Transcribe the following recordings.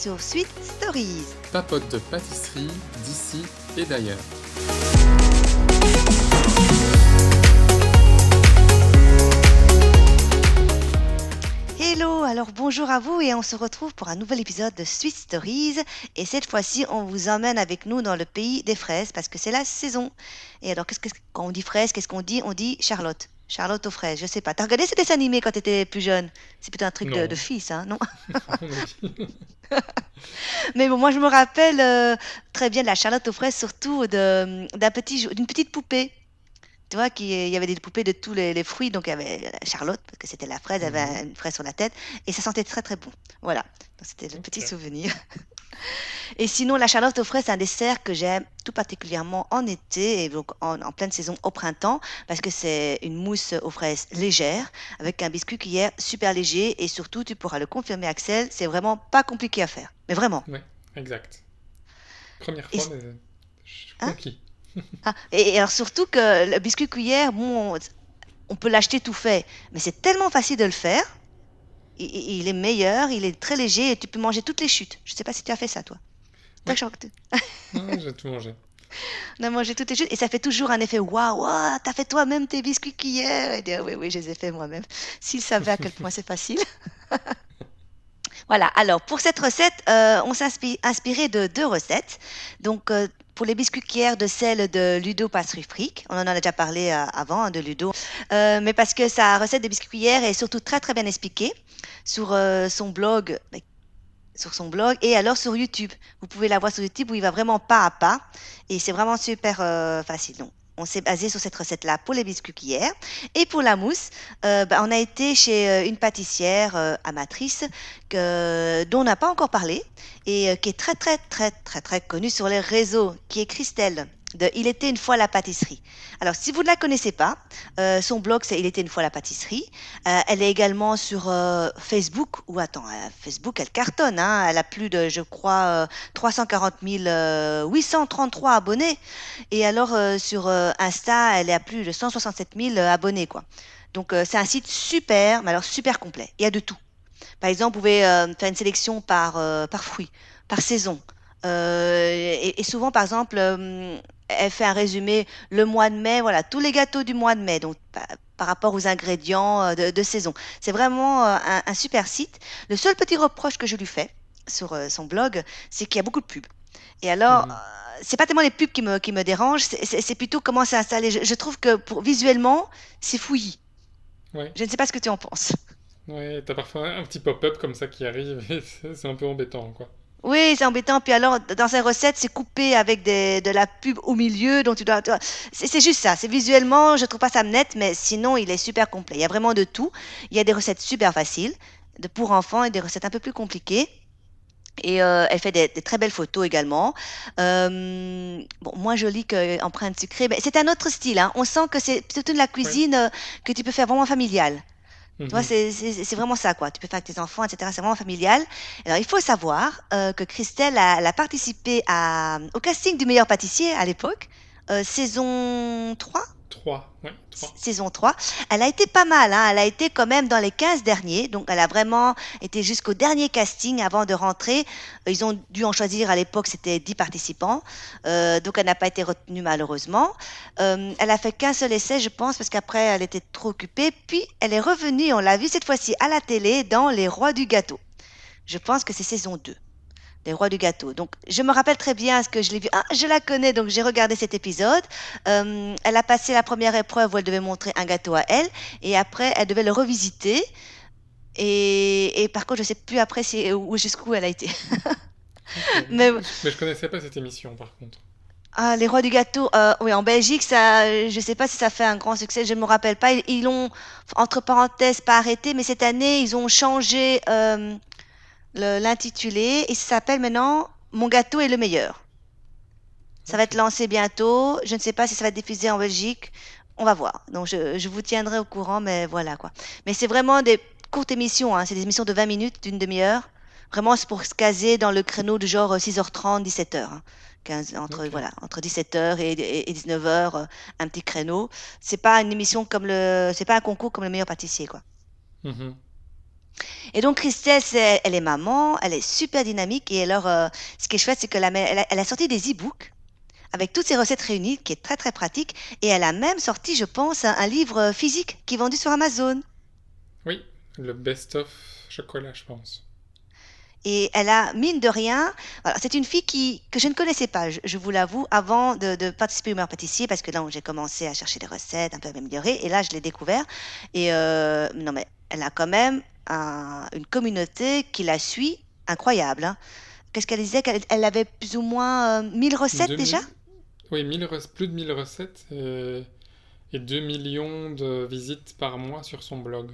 sur Sweet Stories. Papote de pâtisserie d'ici et d'ailleurs. Hello, alors bonjour à vous et on se retrouve pour un nouvel épisode de Sweet Stories. Et cette fois-ci, on vous emmène avec nous dans le pays des fraises parce que c'est la saison. Et alors, qu'est-ce que, quand on dit fraises, qu'est-ce qu'on dit? On dit Charlotte. Charlotte aux fraises, je sais pas. T'as regardé ces dessins animés quand t'étais plus jeune? C'est plutôt un truc de, de fille, ça, non? Mais bon, moi je me rappelle euh, très bien de la Charlotte aux fraises, surtout d'un petit, d'une petite poupée. Tu vois, qui, il y avait des poupées de tous les, les fruits, donc il y avait Charlotte, parce que c'était la fraise, elle avait une fraise sur la tête, et ça sentait très très bon. Voilà, c'était le petit souvenir. Et sinon, la Charlotte aux fraises, c'est un dessert que j'aime tout particulièrement en été, et donc en, en pleine saison au printemps, parce que c'est une mousse aux fraises légère, avec un biscuit cuillère super léger, et surtout, tu pourras le confirmer, Axel, c'est vraiment pas compliqué à faire. Mais vraiment. Ouais, exact. Première Et fois, mais je suis Hein conquis. Ah, et, et alors surtout que le biscuit cuillère, bon, on, on peut l'acheter tout fait, mais c'est tellement facile de le faire. Il, est meilleur, il est très léger et tu peux manger toutes les chutes. Je sais pas si tu as fait ça, toi. Tu- Ah, j'ai tout mangé. on a mangé toutes les chutes et ça fait toujours un effet waouh, t'as fait toi-même tes biscuits cuillère. Et dire, oui, oui, je les ai fait moi-même. S'ils savaient à quel point c'est facile. Voilà, alors pour cette recette, euh, on s'est inspi- inspiré de deux recettes. Donc euh, pour les biscuits cuillères de sel de Ludo Pâtisserie Fric, on en a déjà parlé euh, avant hein, de Ludo, Euh, mais parce que sa recette de biscuits cuillères est surtout très très bien expliquée sur euh, son blog, sur son blog et alors sur YouTube. Vous pouvez la voir sur YouTube où il va vraiment pas à pas et c'est vraiment super facile. Donc on s'est basé sur cette recette-là pour les biscuits cuillères. Et pour la mousse, euh, bah, on a été chez euh, une pâtissière euh, amatrice dont on n'a pas encore parlé et qui est très très très très très connue sur les réseaux, qui est Christelle de Il était une fois la pâtisserie. Alors si vous ne la connaissez pas, euh, son blog c'est Il était une fois la pâtisserie. Euh, elle est également sur euh, Facebook, ou attends, euh, Facebook elle cartonne, hein, elle a plus de, je crois, euh, 340 000, euh, 833 abonnés. Et alors euh, sur euh, Insta, elle est à plus de 167 000 abonnés, quoi. Donc euh, c'est un site super, mais alors super complet. Il y a de tout. Par exemple, vous pouvez euh, faire une sélection par, euh, par fruit, par saison. Euh, et, et souvent, par exemple, euh, elle fait un résumé le mois de mai, voilà, tous les gâteaux du mois de mai, donc pa- par rapport aux ingrédients euh, de, de saison. C'est vraiment euh, un, un super site. Le seul petit reproche que je lui fais sur euh, son blog, c'est qu'il y a beaucoup de pubs. Et alors, euh, c'est pas tellement les pubs qui me, qui me dérangent, c'est- plutôt comment c'est installé. Je, je trouve que pour, visuellement, c'est fouillis. Ouais, Je ne sais pas ce que tu en penses. ouais, t'as parfois un petit pop-up comme ça qui arrive et c'est un peu embêtant, quoi. Oui, c'est embêtant. Puis alors, dans ces recettes, c'est coupé avec des, de la pub au milieu, donc tu dois. C'est juste ça. C'est visuellement, je trouve pas ça net, mais sinon, il est super complet. Il y a vraiment de tout. Il y a des recettes super faciles, de pour enfants, et des recettes un peu plus compliquées. Et euh, elle fait des, des très belles photos également. Euh, bon, moins jolie qu'empreinte sucrée, mais c'est un autre style. hein. On sent que c'est plutôt de la cuisine euh, que tu peux faire vraiment familiale. Tu vois, Mhm. c'est vraiment ça, quoi. Tu peux faire avec tes enfants, etc. C'est vraiment familial. Alors, il faut savoir euh, que Christelle a, a participé à, au casting du meilleur pâtissier à l'époque, euh, saison 3 Trois, ouais, trois. saison 3. Elle a été pas mal, hein. elle a été quand même dans les 15 derniers, donc elle a vraiment été jusqu'au dernier casting avant de rentrer. Euh, Ils ont dû en choisir à l'époque, c'était 10 participants, Euh, donc elle n'a pas été retenue malheureusement. Euh, elle a fait qu'un seul essai, je pense, parce qu'après elle était trop occupée. Puis elle est revenue, on l'a vu cette fois-ci à la télé dans Les Rois du Gâteau. Je pense que c'est saison 2. Les Rois du Gâteau. Donc, je me rappelle très bien ce que je l'ai vu. Ah, je la connais, donc j'ai regardé cet épisode. Euh, elle a passé la première épreuve où elle devait montrer un gâteau à elle, et après, elle devait le revisiter. Et, et par contre, je sais plus après si, où jusqu'où elle a été. Mais Mais je connaissais pas cette émission, par contre. ah, les Rois du Gâteau, euh, oui, en Belgique, ça, je sais pas si ça fait un grand succès, je ne me rappelle pas. Ils, l'ont, entre parenthèses, pas arrêté, mais cette année, ils ont changé euh, l'intitulé et ça s'appelle maintenant Mon gâteau est le meilleur. Ça va être lancé bientôt. Je ne sais pas si ça va être diffusé en Belgique. On va voir. Donc, je, je vous tiendrai au courant, mais voilà quoi. Mais c'est vraiment des courtes émissions. hein. C'est des émissions de 20 minutes, d'une demi-heure. Vraiment, c'est pour se caser dans le créneau de genre 6h30, 17h. hein. 15, entre, voilà, entre 17h et, et- et 19h, euh, un petit créneau. C'est pas une émission comme le. C'est pas un concours comme le meilleur pâtissier, quoi. Mhm. Et donc Christelle, elle est maman, elle est super dynamique et alors euh, ce qui est chouette, c'est qu'elle a, elle a, elle a sorti des e-books avec toutes ces recettes réunies, qui est très très pratique. Et elle a même sorti, je pense, un, un livre physique qui est vendu sur Amazon. Oui, le best-of chocolat, je pense. Et elle a, mine de rien, c'est une fille qui, que je ne connaissais pas, je, je vous l'avoue, avant de, de participer au meilleur pâtissier, parce que là, j'ai commencé à chercher des recettes, un peu à m'améliorer, et là, je l'ai découvert. Et euh, non, mais elle a quand même un- une communauté qui la suit incroyable. hein. Qu'est-ce qu'elle disait? Qu'elle elle avait plus ou moins euh, 1000 recettes déjà? 2000... Oui, 1000 rec- plus de 1000 recettes et... et 2 millions de visites par mois sur son blog.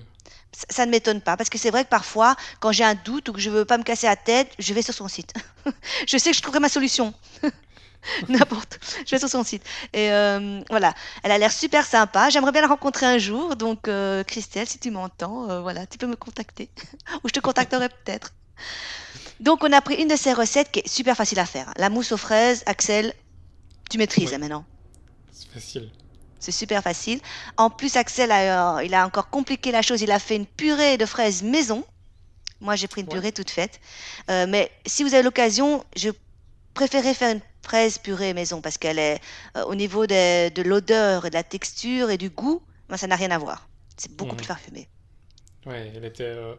Ça, ça ne m'étonne pas, parce que c'est vrai que parfois, quand j'ai un doute ou que je veux pas me casser la tête, je vais sur son site. Je sais que je trouverai ma solution. N'importe. Je vais sur son site. Et euh, voilà, elle a l'air super sympa. J'aimerais bien la rencontrer un jour. Donc, euh, Christelle, si tu m'entends, euh, voilà, tu peux me contacter. Ou je te contacterai peut-être. Donc, on a pris une de ces recettes qui est super facile à faire. La mousse aux fraises, Axel, tu maîtrises hein, maintenant. c'est facile. C'est super facile. En plus, Axel, a, il a encore compliqué la chose. Il a fait une purée de fraises maison. Moi, j'ai pris une Ouais. purée toute faite. Mais si vous avez l'occasion, je préférais faire une fraise purée maison parce qu'elle est euh, au niveau des- de l'odeur et de la texture et du goût, ben, ça n'a rien à voir. C'est beaucoup plus Mhm. parfumé. Ouais, elle était euh,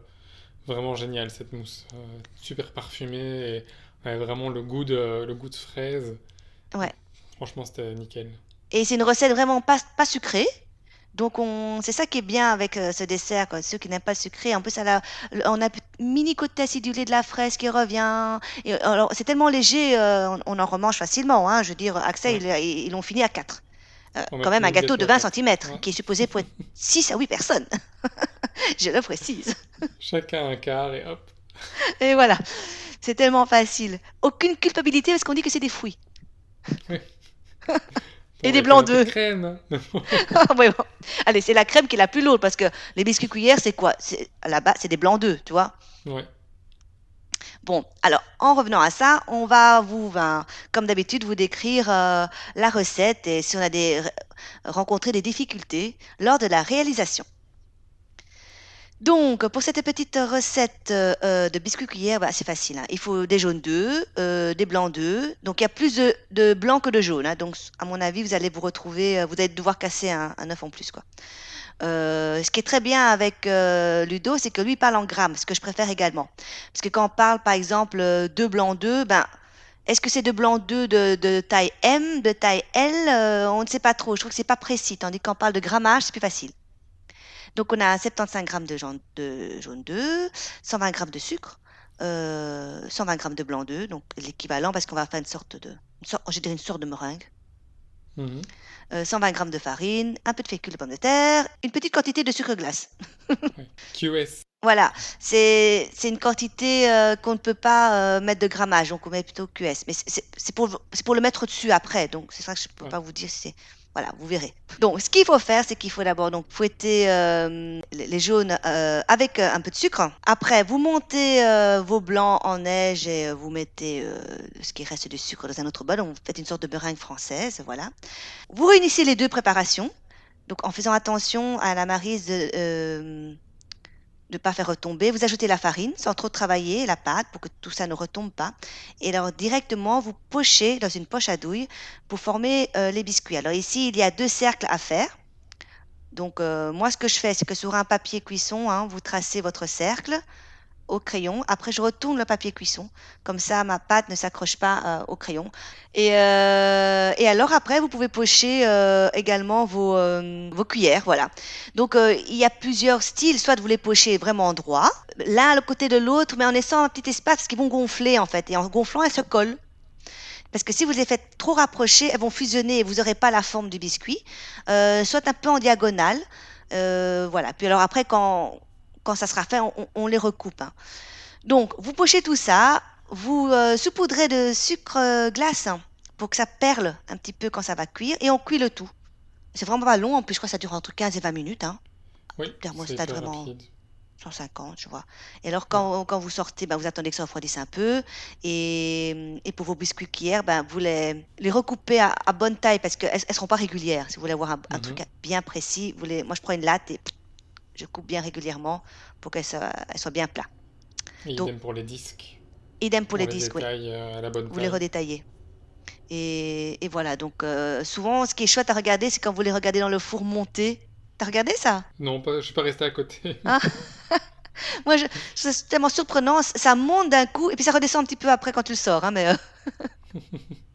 vraiment géniale cette mousse. Euh, super parfumée et vraiment le goût de, le goût de fraise. Ouais. Franchement, c'était nickel. Et c'est une recette vraiment pas, pas sucrée. Donc on, c'est ça qui est bien avec euh, ce dessert, quoi. Ceux qui n'aiment pas le sucré. En plus, on a mini côté acidulé de la fraise qui revient. Et alors, c'est tellement léger, euh, on, on en remange facilement. Hein. Je veux dire, Axel, Ouais. ils, ils l'ont fini à 4. On quand même un gâteau de gâteau à 20 4. centimètres Ouais. qui est supposé pour être 6 à 8 personnes. Je le précise. Chacun un quart et hop. Et voilà, c'est tellement facile. Aucune culpabilité parce qu'on dit que c'est des fruits. Et des blancs d'œufs. crème. Ah ouais, bon. Allez, c'est la crème qui est la plus lourde parce que les biscuits cuillères, c'est quoi? Là-bas, c'est des blancs d'œufs, tu vois? Ouais. Bon, alors, en revenant à ça, on va vous, ben, comme d'habitude, vous décrire euh, la recette et si on a des, rencontré des difficultés lors de la réalisation. Donc, pour cette petite recette euh, de biscuits cuillères, bah, c'est facile. hein. Il faut des jaunes d'œufs, euh, des blancs d'œufs. Donc, il y a plus de, de blanc que de jaune. hein. Donc, à mon avis, vous allez vous retrouver, euh, vous allez devoir casser un, un œuf en plus, quoi. Euh, ce qui est très bien avec euh, Ludo, c'est que lui parle en grammes, ce que je préfère également. Parce que quand on parle, par exemple, euh, deux blancs d'œufs, ben, est-ce que c'est deux blancs d'œufs de, de taille M, de taille L On ne sait pas trop. Je trouve que c'est pas précis. Tandis qu'on parle de grammage, c'est plus facile. Donc, on a 75 grammes de jaune de jaune d'œuf, 120 grammes de sucre, euh, 120 grammes de blanc d'œuf, donc l'équivalent parce qu'on va faire une sorte de, une sorte, je dirais une sorte de meringue. Mhm. Euh, 120 grammes de farine, un peu de fécule de pomme de terre, une petite quantité de sucre glace. QS. Voilà, c'est une quantité euh, qu'on ne peut pas euh, mettre de grammage, donc on met plutôt QS. Mais c'est pour, pour le mettre au-dessus après, donc c'est ça que je ne peux Ouais. pas vous dire si c'est... Voilà, vous verrez. Donc, ce qu'il faut faire, c'est qu'il faut d'abord donc fouetter euh, les jaunes euh, avec euh, un peu de sucre. Après, vous montez vos blancs en neige et vous mettez ce qui reste de sucre dans un autre bol. Donc, vous faites une sorte de meringue française, voilà. Vous réunissez les deux préparations, donc en faisant attention à la marise de, ne pas faire retomber. Vous ajoutez la farine sans trop travailler la pâte pour que tout ça ne retombe pas. Et alors directement, vous pochez dans une poche à douille pour former euh, les biscuits. Alors ici, il y a deux cercles à faire. Donc euh, moi, ce que je fais, c'est que sur un papier cuisson, hein, vous tracez votre cercle au crayon. Après, je retourne le papier cuisson. Comme ça, ma pâte ne s'accroche pas euh, au crayon. Et, euh, et alors, après, vous pouvez pocher euh, également vos, euh, vos cuillères. Voilà. Donc, euh, il y a plusieurs styles. Soit vous les pochez vraiment droit, l'un à le côté de l'autre, mais en laissant un petit espace parce qu'ils vont gonfler, en fait. Et en gonflant, elles se collent. Parce que si vous les faites trop rapprocher, elles vont fusionner et vous n'aurez pas la forme du biscuit. Euh, soit un peu en diagonale. Voilà. Puis alors après, quand, quand ça sera fait, on, on les recoupe. hein. Donc, vous pochez tout ça, vous euh, saupoudrez de sucre euh, glace hein, pour que ça perle un petit peu quand ça va cuire et on cuit le tout. C'est vraiment pas long, en plus je crois que ça dure entre 15 et 20 minutes. Hein. Oui, Thermostat vraiment rapide. 150, tu vois. Et alors Ouais. quand, vous sortez, ben, vous attendez que ça refroidisse un peu. Et, et pour vos biscuits cuillères, ben, vous les, les recoupez à, à bonne taille parce qu'elles ne seront pas régulières. Si vous voulez avoir un, un Mhm. truc bien précis, vous les, moi je prends une latte et je coupe bien régulièrement pour qu'elle soit, elle soit bien plat. Et Donc, idem pour les disques. idem pour les les disques, oui. euh, à la bonne Vous les taille. redétaillez. Et, et voilà, donc euh, souvent, ce qui est chouette à regarder, c'est quand vous les regardez dans le four monté. T'as regardé ça? Non, pas, je suis pas resté à côté. Hein Moi, je, c'est tellement surprenant, ça monte d'un coup et puis ça redescend un petit peu après quand tu le sors. Hein, mais, euh,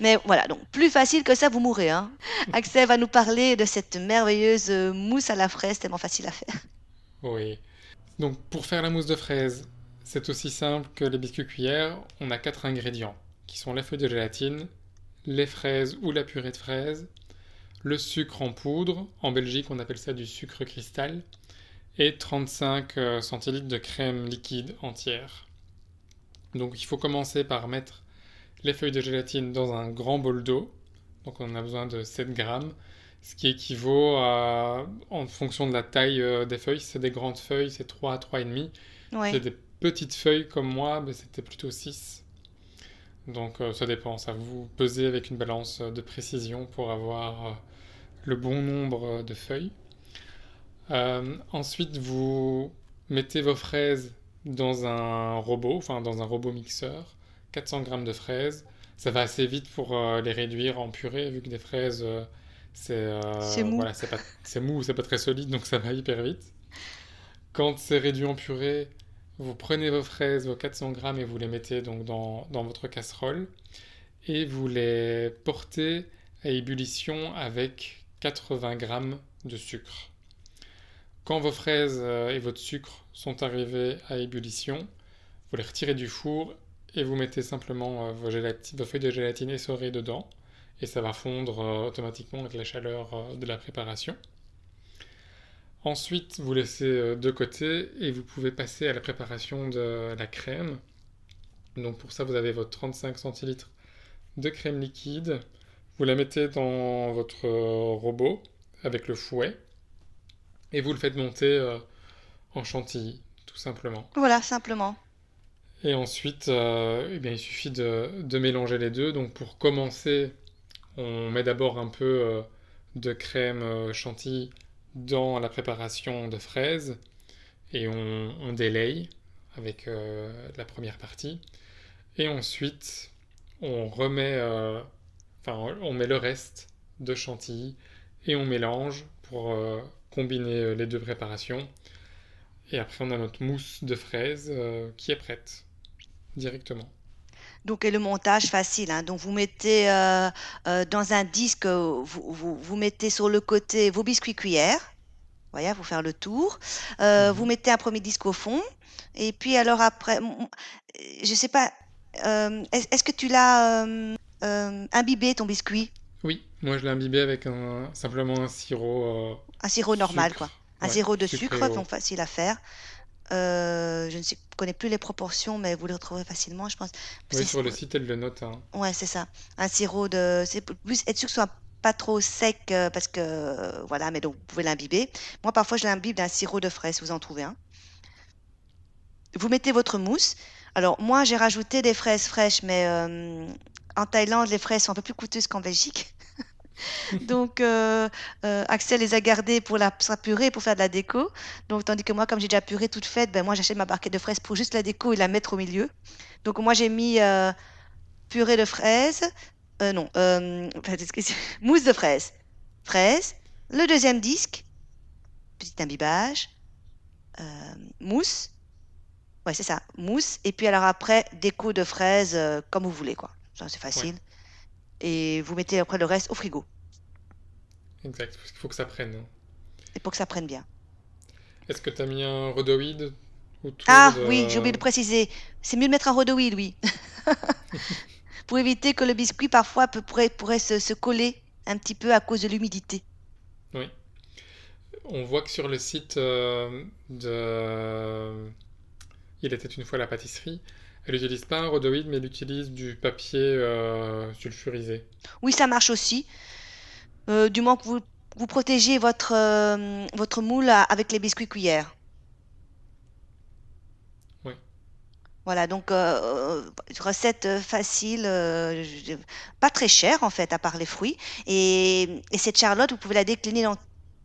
mais voilà, donc plus facile que ça, vous mourrez. Hein. Axel va nous parler de cette merveilleuse euh, mousse à la fraise, tellement facile à faire. Oui. Donc pour faire la mousse de fraise, c'est aussi simple que les biscuits cuillères. On a quatre ingrédients qui sont la feuille de gélatine, les fraises ou la purée de fraises, le sucre en poudre. En Belgique, on appelle ça du sucre cristal. Et 35 euh, centilitres de crème liquide entière. Donc il faut commencer par mettre les feuilles de gélatine dans un grand bol d'eau. Donc on en a besoin de 7 grammes. Ce qui équivaut à, en fonction de la taille euh, des feuilles, si c'est des grandes feuilles, c'est 3 à 3,5. Si Oui, c'est des petites feuilles comme moi, ben, c'était plutôt 6. Donc euh, ça dépend, ça vous pesez avec une balance euh, de précision pour avoir euh, le bon nombre de feuilles. Euh, ensuite, vous mettez vos fraises dans un robot, enfin dans un robot mixeur, 400 grammes de fraises. Ça va assez vite pour euh, les réduire en purée, vu que des fraises, euh, c'est euh, c'est mou. voilà, c'est pas, c'est mou, c'est pas très solide, donc ça va hyper vite. Quand c'est réduit en purée, vous prenez vos fraises, vos 400 grammes, et vous les mettez donc dans, dans votre casserole, et vous les portez à ébullition avec 80 grammes de sucre. Quand vos fraises et votre sucre sont arrivés à ébullition, vous les retirez du four et vous mettez simplement euh, vos, feuilles de gélatine essorées dedans et ça va fondre euh, automatiquement avec la chaleur euh, de la préparation. Ensuite, vous laissez de côté et vous pouvez passer à la préparation de la crème. Donc pour ça, vous avez votre 35 centilitres de crème liquide. Vous la mettez dans votre robot avec le fouet et vous le faites monter en chantilly, tout simplement. Voilà, simplement. Et ensuite, euh, eh il suffit de, mélanger les deux. Donc pour commencer, on met d'abord un peu euh, de crème euh, chantilly dans la préparation de fraises et on, délaye avec la première partie. Et ensuite, on remet, enfin, on met le reste de chantilly et on mélange pour combiner les deux préparations. Et après, on a notre mousse de fraises qui est prête directement. Donc, et le montage facile. hein. Donc, vous mettez euh, euh, dans un disque, euh, vous, vous, vous mettez sur le côté vos biscuits cuillères. Voyez, vous faire le tour. Euh, vous Mhm. mettez un premier disque au fond. Et puis, alors après, je sais pas, est- est-ce que tu l'as imbibé ton biscuit? Oui, moi je l'ai imbibé avec un, simplement un sirop Un sirop normal, quoi. Un Ouais, sirop de sucre donc facile à faire. Euh, je ne sais- connais plus les proportions, mais vous les retrouverez facilement, je pense. Oui, sur le site, elle le note. hein. Ouais, c'est ça. Un sirop de... C'est plus être sûr que ce soit pas trop sec, euh, parce que... euh, voilà, mais donc vous pouvez l'imbiber. Moi, parfois, je l'imbibe d'un sirop de fraise, vous en trouvez un. Vous mettez votre mousse. Alors, moi, j'ai rajouté des fraises fraîches, mais euh, en Thaïlande, les fraises sont un peu plus coûteuses qu'en Belgique. Donc, euh, euh, Axel les a gardées pour la, sa purée, pour faire de la déco. Donc, tandis que moi, comme j'ai déjà purée toute faite, ben moi, j'achète ma barquette de fraises pour juste la déco et la mettre au milieu. Donc, moi, j'ai mis euh, purée de fraises. Non, mousse de fraises. Fraises. Le deuxième disque, petit imbibage. mousse. Ouais, c'est ça, mousse. Et puis alors après, déco de fraises comme vous voulez, quoi. C'est facile. Et vous mettez après le reste au frigo. exact, parce qu'il faut que ça prenne. hein. Et pour que ça prenne bien. Est-ce que tu as mis un rhodoïde Ah oui, j'ai oublié de... de préciser. C'est mieux de mettre un rhodoïde, oui. Pour éviter que le biscuit parfois peut- pourrait, pourrait se, se coller un petit peu à cause de l'humidité. Oui. On voit que sur le site euh, de Il était une fois la pâtisserie, elle n'utilise pas un rhodoïde, mais elle utilise du papier euh, sulfurisé. Oui, ça marche aussi. Euh, du moment que vous, vous protégez votre, euh, votre moule à- avec les biscuits cuillères. Oui, Voilà, donc euh, recette facile, je- pas très chère en fait, à part les fruits. Et, et cette charlotte, vous pouvez la décliner dans,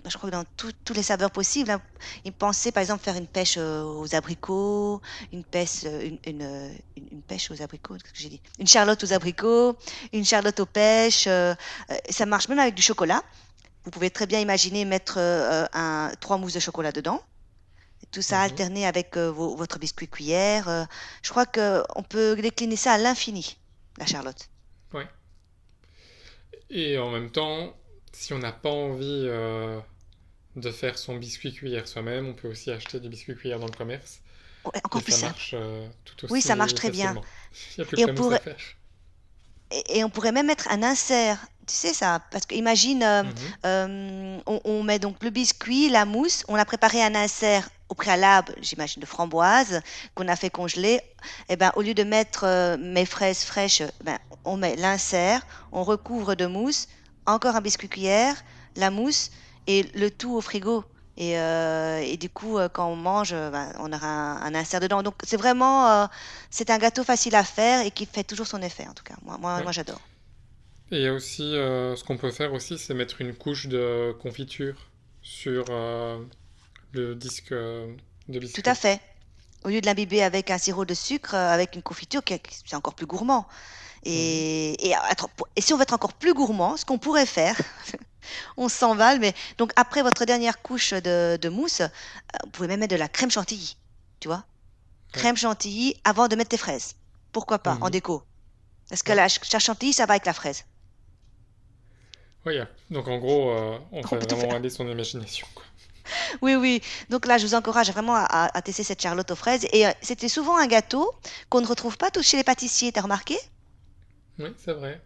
je crois que dans tous les saveurs possibles. hein. Ils pensaient par exemple faire une pêche euh, aux abricots, une pêche, euh, une, une, euh, une- une pêche aux abricots, qu'est-ce que j'ai dit? Une charlotte aux abricots, une charlotte aux pêches. euh, ça marche même avec du chocolat. Vous pouvez très bien imaginer mettre un, trois mousses de chocolat dedans. Tout ça Mhm. alterné avec vos- votre biscuit cuillère. je crois que on peut décliner ça à l'infini, la charlotte. Ouais. Et en même temps, si on n'a pas envie de faire son biscuit cuillère soi-même, on peut aussi acheter des biscuits cuillère dans le commerce. Ouais, Et encore plus ça simple. marche euh, tout Oui, aussi ça marche très bien. Il a plus Et que on pourrait, et, et on pourrait même mettre un insert. Tu sais ça? Parce que imagine, euh, Mhm. euh, on, on met donc le biscuit, la mousse, on a préparé un insert au préalable, j'imagine de framboise, qu'on a fait congeler. Et ben, au lieu de mettre euh, mes fraises fraîches, ben, on met l'insert, on recouvre de mousse, encore un biscuit cuillère, la mousse et le tout au frigo. Et, euh, et du coup, euh, quand on mange, euh, ben, on aura un, un insert dedans. Donc, c'est vraiment, euh, c'est un gâteau facile à faire et qui fait toujours son effet, en tout cas. Moi, moi, Ouais. moi j'adore. Et il y a aussi, euh, ce qu'on peut faire aussi, c'est mettre une couche de confiture sur le disque de Tout à biscuit. fait. Au lieu de l'imbiber avec un sirop de sucre, avec une confiture, c'est encore plus gourmand. Et, et, être- et si on veut être encore plus gourmand, ce qu'on pourrait faire, on s'emballe, mais donc après votre dernière couche de, de mousse, euh, vous pouvez même mettre de la crème chantilly, tu vois? Crème chantilly avant de mettre tes fraises. Pourquoi pas, en Mhm. déco? Parce que la ch- chantilly, ça va avec la fraise. A- donc en gros, euh, on On fait peut tout vraiment faire. aller son imagination, quoi. Oui, oui. Donc là, je vous encourage vraiment à, à- à tester cette charlotte aux fraises. Et euh, c'était souvent un gâteau qu'on ne retrouve pas tous chez les pâtissiers, t'as remarqué? Oui, c'est vrai.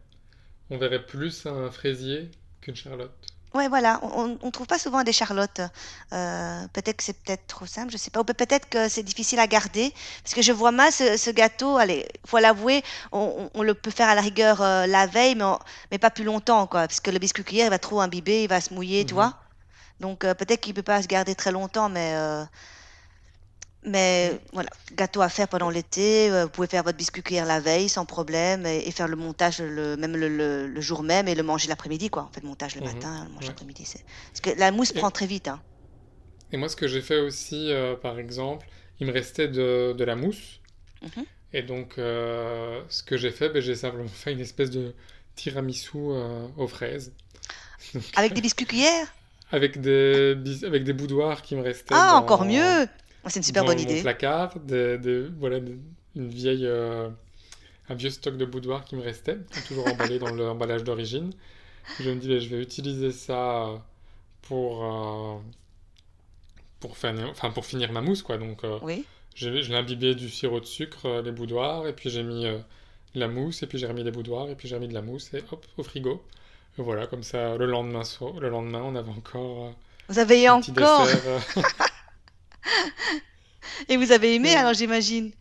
On verrait plus un fraisier qu'une charlotte. Ouais, voilà, on ne trouve pas souvent des charlottes. Euh, peut-être que c'est peut-être trop simple, je sais pas. Ou peut- peut-être que c'est difficile à garder. Parce que je vois mal ce, ce gâteau, allez, faut l'avouer, on, on- on le peut faire à la rigueur euh, la veille, mais, on- mais pas plus longtemps, quoi. Parce que le biscuit cuillère, il va trop imbiber, il va se mouiller, tu Mhm. vois. Donc euh, peut-être qu'il peut pas se garder très longtemps, mais, mais voilà, gâteau à faire pendant l'été. euh, vous pouvez faire votre biscuit cuillère la veille sans problème et, et faire le montage le, même le, le- le jour même et le manger l'après-midi, quoi. On fait le montage le Mhm. matin, le manger l'après-midi. Parce que la mousse Et, prend très vite, hein. et moi, ce que j'ai fait aussi, euh, par exemple, il me restait de, de la mousse. Mhm. Et donc, euh, ce que j'ai fait, ben, j'ai simplement fait une espèce de tiramisu euh, aux fraises. Donc, Avec des biscuits cuillères? avec des, avec des boudoirs qui me restaient Ah, encore mieux! Oh, C'est une super dans bonne mon idée. placard. Voilà, des- une vieille, euh, un vieux stock de boudoirs qui me restait, toujours emballé dans l'emballage d'origine. Je me dis, ben, je vais utiliser ça pour, euh, pour, enfin, pour finir ma mousse, quoi. Donc, euh, Oui. je l'ai imbibé du sirop de sucre, euh, les boudoirs, et puis j'ai mis euh, de la mousse, et puis j'ai remis des boudoirs, et puis j'ai remis de la mousse, et hop, au frigo. Et voilà, comme ça, le lendemain, le lendemain on avait encore euh, Vous avez encore! euh. Et vous avez aimé, Ouais. alors j'imagine.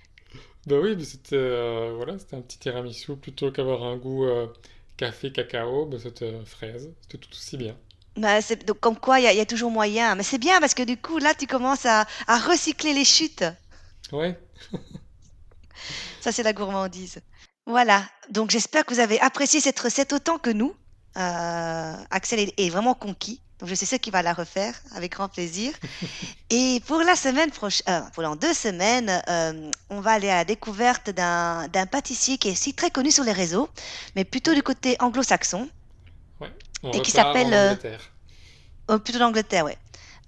Bah oui, mais c'était euh, voilà, c'était un petit tiramisu plutôt qu'avoir un goût euh, café, cacao, bah, c'était euh, fraise, c'était tout aussi bien. Bah, c'est, donc, comme quoi, il y, a il y a toujours moyen. Mais c'est bien parce que du coup, là, tu commences à, à recycler les chutes. Ouais, Ça, c'est la gourmandise. Voilà. Donc, j'espère que vous avez apprécié cette recette autant que nous. Euh, Axel est, est vraiment conquis. Donc, je sais ce qu'il va la refaire avec grand plaisir. Et pour la semaine prochaine, pour dans deux semaines, euh, on va aller à la découverte d'un d'un pâtissier qui est aussi très connu sur les réseaux, mais plutôt du côté anglo-saxon, ouais. On et qui en s'appelle, euh, oh, plutôt d'Angleterre, ouais.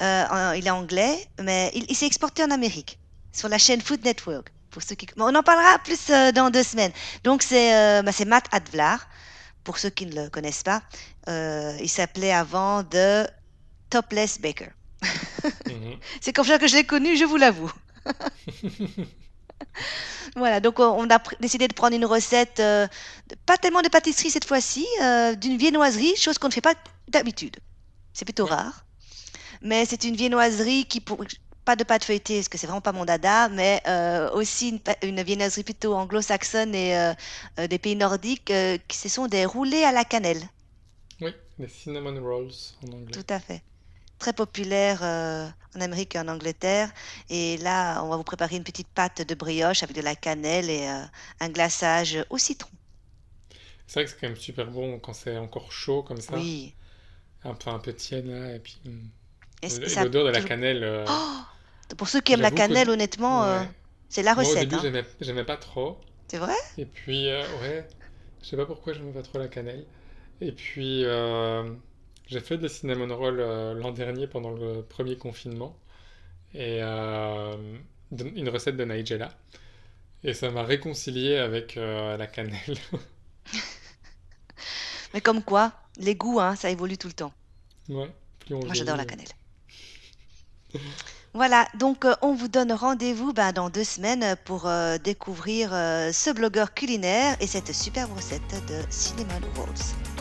Euh, en- il est anglais, mais il, il s'est exporté en Amérique, sur la chaîne Food Network. Pour ceux qui... On en parlera plus euh, dans deux semaines. Donc, c'est euh, bah, c'est Matt Advlar, pour ceux qui ne le connaissent pas. Euh, il s'appelait avant The Topless Baker. Mhm. C'est comme ça que je l'ai connu, je vous l'avoue. Voilà, donc on a décidé de prendre une recette, euh, de- pas tellement de pâtisserie cette fois-ci, euh, d'une viennoiserie, chose qu'on ne fait pas d'habitude. C'est plutôt Ouais. rare. Mais c'est une viennoiserie qui, pour, pas de pâte feuilletée, parce que c'est vraiment pas mon dada, mais euh, aussi une, une viennoiserie plutôt anglo-saxonne et euh, euh, des pays nordiques, qui ce sont des roulés à la cannelle. Oui, les cinnamon rolls en anglais. Tout à fait. Très populaire en Amérique et en Angleterre. Et là, on va vous préparer une petite pâte de brioche avec de la cannelle et un glaçage au citron. C'est vrai que c'est quand même super bon quand c'est encore chaud comme ça, Oui, un peu un peu tiède là, et puis mm, Et, et l'odeur de la toujours- cannelle. euh, Oh Pour ceux qui aiment la que- cannelle, honnêtement, euh, c'est la Moi, au recette. début, hein. j'aimais pas trop. C'est vrai? Et puis, euh, ouais, je sais pas pourquoi j'aimais pas trop la cannelle. Et puis, euh, j'ai fait des cinnamon rolls l'an dernier pendant le premier confinement. Et une recette de Nigella. Et ça m'a réconcilié avec la cannelle. Mais comme quoi, les goûts, hein, ça évolue tout le temps. Ouais, plus on Moi, j'adore la vieillit. cannelle. Voilà, donc euh, on vous donne rendez-vous ben, dans deux semaines pour euh, découvrir euh, ce blogueur culinaire et cette superbe recette de cinnamon rolls.